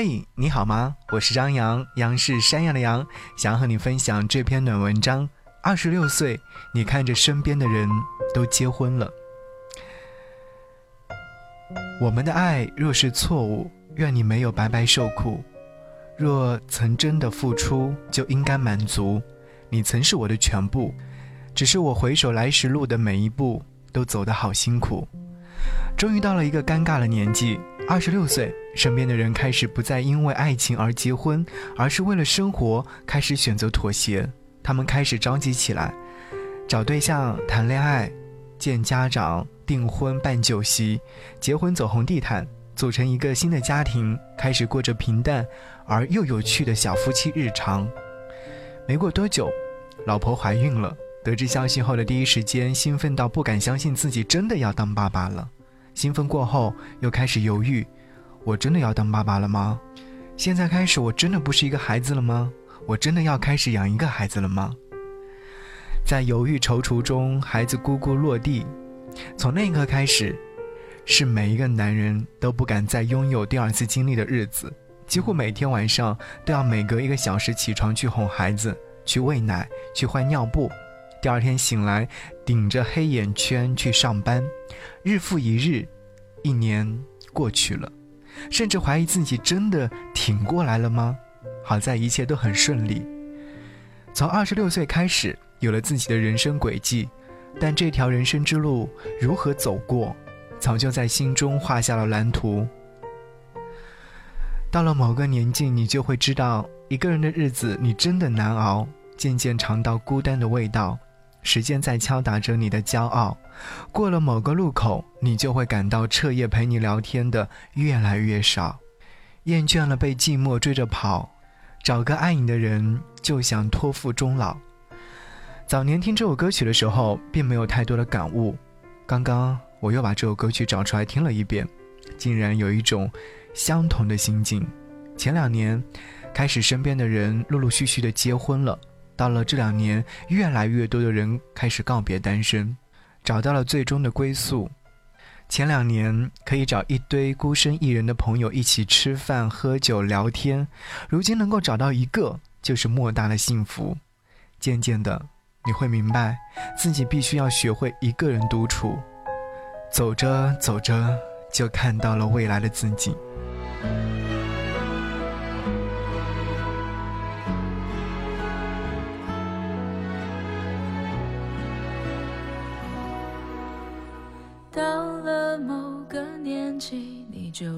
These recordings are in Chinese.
嘿，你好吗？我是张扬，杨是山羊的羊，想和你分享这篇暖文章。二十六岁，你看着身边的人都结婚了。我们的爱若是错误，愿你没有白白受苦；若曾真的付出，就应该满足。你曾是我的全部，只是我回首来时路的每一步，都走得好辛苦。终于到了一个尴尬的年纪，二十六岁，身边的人开始不再因为爱情而结婚，而是为了生活开始选择妥协。他们开始着急起来，找对象、谈恋爱、见家长、订婚、办酒席、结婚、走红地毯，组成一个新的家庭，开始过着平淡而又有趣的小夫妻日常。没过多久，老婆怀孕了。得知消息后的第一时间，兴奋到不敢相信自己真的要当爸爸了。兴奋过后，又开始犹豫：我真的要当爸爸了吗？现在开始，我真的不是一个孩子了吗？我真的要开始养一个孩子了吗？在犹豫踌躇中，孩子咕咕落地。从那一刻开始，是每一个男人都不敢再拥有第二次经历的日子。几乎每天晚上都要每隔一个小时起床去哄孩子，去喂奶，去换尿布。第二天醒来，顶着黑眼圈去上班，日复一日，一年过去了，甚至怀疑自己真的挺过来了吗？好在一切都很顺利。从二十六岁开始，有了自己的人生轨迹，但这条人生之路如何走过，早就在心中画下了蓝图。到了某个年纪，你就会知道，一个人的日子你真的难熬，渐渐尝到孤单的味道。时间在敲打着你的骄傲，过了某个路口，你就会感到彻夜陪你聊天的越来越少，厌倦了被寂寞追着跑，找个爱你的人就想托付终老。早年听这首歌曲的时候，并没有太多的感悟，刚刚我又把这首歌曲找出来听了一遍，竟然有一种相同的心境。前两年，开始身边的人陆陆续续的结婚了。到了这两年，越来越多的人开始告别单身，找到了最终的归宿。前两年可以找一堆孤身一人的朋友一起吃饭、喝酒、聊天，如今能够找到一个，就是莫大的幸福。渐渐的，你会明白，自己必须要学会一个人独处。走着走着，就看到了未来的自己。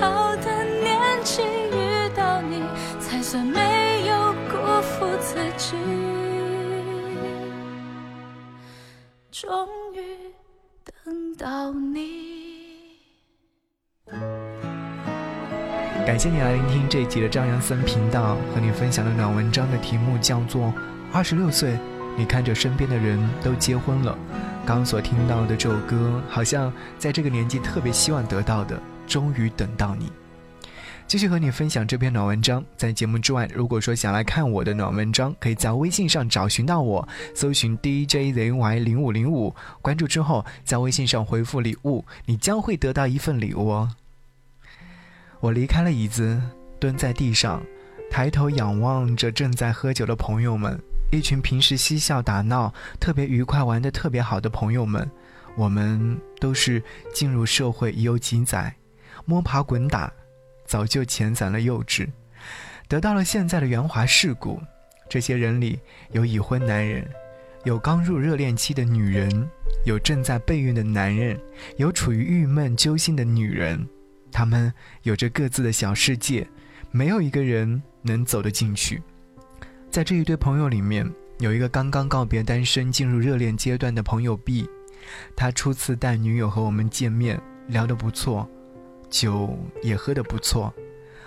好的年纪遇到你，才算没有辜负自己。终于等到你。感谢你来聆听这一集的张扬森频道，和你分享的暖文章的题目叫做《二十六岁，你看着身边的人都结婚了》。刚所听到的这首歌，好像在这个年纪特别希望得到的，终于等到你。继续和你分享这篇暖文章。在节目之外，如果说想来看我的暖文章，可以在微信上找寻到我，搜寻 DJZY 零五零五，关注之后，在微信上回复礼物，你将会得到一份礼物哦。我离开了椅子，蹲在地上，抬头仰望着正在喝酒的朋友们，一群平时嬉笑打闹、特别愉快、玩得特别好的朋友们。我们都是进入社会已有几载，摸爬滚打，早就遣散了幼稚，得到了现在的圆滑世故。这些人里有已婚男人，有刚入热恋期的女人，有正在备孕的男人，有处于郁闷揪心的女人。他们有着各自的小世界，没有一个人能走得进去。在这一堆朋友里面，有一个刚刚告别单身、进入热恋阶段的朋友 B，他初次带女友和我们见面，聊得不错，酒也喝得不错。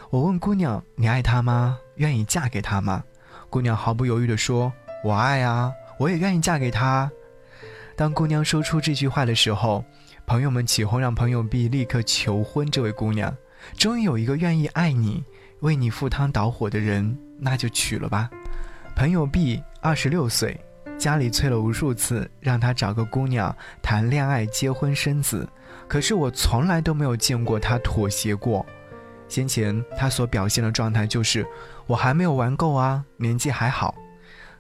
我问姑娘：“你爱他吗？愿意嫁给他吗？”姑娘毫不犹豫地说：“我爱啊，我也愿意嫁给他。”当姑娘说出这句话的时候，朋友们起哄让朋友 B 立刻求婚这位姑娘。终于有一个愿意爱你、为你赴汤蹈火的人，那就娶了吧。朋友 B 二十六岁，家里催了无数次，让他找个姑娘谈恋爱、结婚生子，可是我从来都没有见过他妥协过。先前他所表现的状态就是，我还没有玩够啊，年纪还好。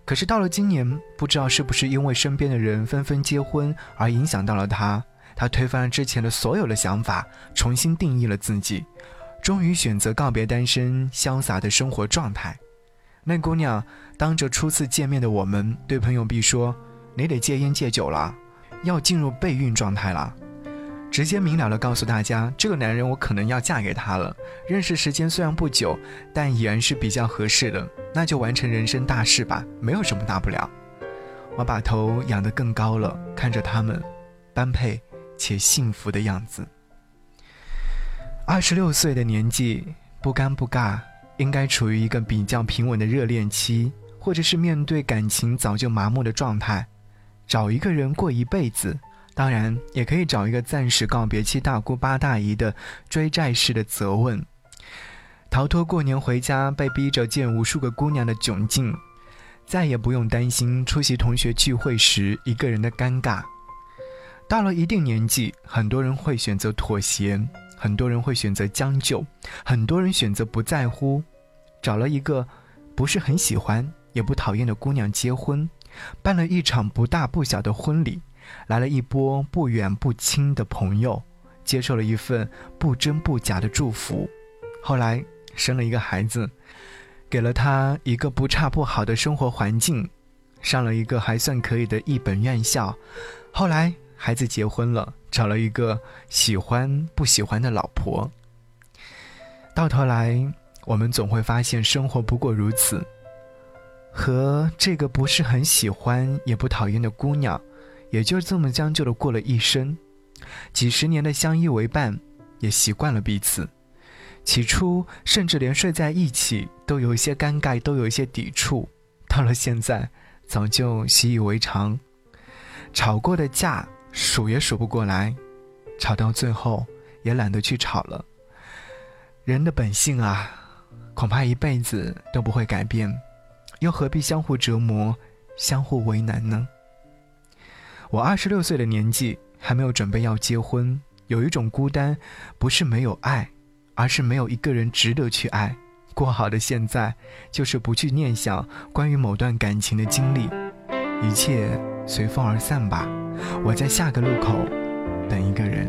可是到了今年，不知道是不是因为身边的人纷纷结婚而影响到了他。他推翻了之前的所有的想法，重新定义了自己，终于选择告别单身、潇洒的生活状态。那姑娘当着初次见面的我们，对朋友 B 说：“你得戒烟戒酒了，要进入备孕状态了。”直接明了的告诉大家，这个男人我可能要嫁给他了。认识时间虽然不久，但已然是比较合适的，那就完成人生大事吧，没有什么大不了。我把头仰得更高了，看着他们，般配。且幸福的样子。二十六岁的年纪，不尴不尬，应该处于一个比较平稳的热恋期，或者是面对感情早就麻木的状态，找一个人过一辈子。当然，也可以找一个暂时告别七大姑八大姨的追债式的责问，逃脱过年回家被逼着见无数个姑娘的窘境，再也不用担心出席同学聚会时一个人的尴尬。到了一定年纪，很多人会选择妥协，很多人会选择将就，很多人选择不在乎，找了一个不是很喜欢，也不讨厌的姑娘结婚，办了一场不大不小的婚礼，来了一波不远不亲的朋友，接受了一份不真不假的祝福，后来生了一个孩子，给了他一个不差不好的生活环境，上了一个还算可以的一本院校，后来孩子结婚了，找了一个喜欢不喜欢的老婆。到头来，我们总会发现生活不过如此。和这个不是很喜欢也不讨厌的姑娘，也就这么将就的过了一生。几十年的相依为伴，也习惯了彼此。起初甚至连睡在一起都有一些尴尬，都有一些抵触。到了现在，早就习以为常。吵过的架数也数不过来，吵到最后也懒得去吵了。人的本性啊，恐怕一辈子都不会改变，又何必相互折磨、相互为难呢？我二十六岁的年纪，还没有准备要结婚，有一种孤单，不是没有爱，而是没有一个人值得去爱。过好的现在，就是不去念想关于某段感情的经历，一切随风而散吧。我在下个路口等一个人。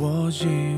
我以为爱的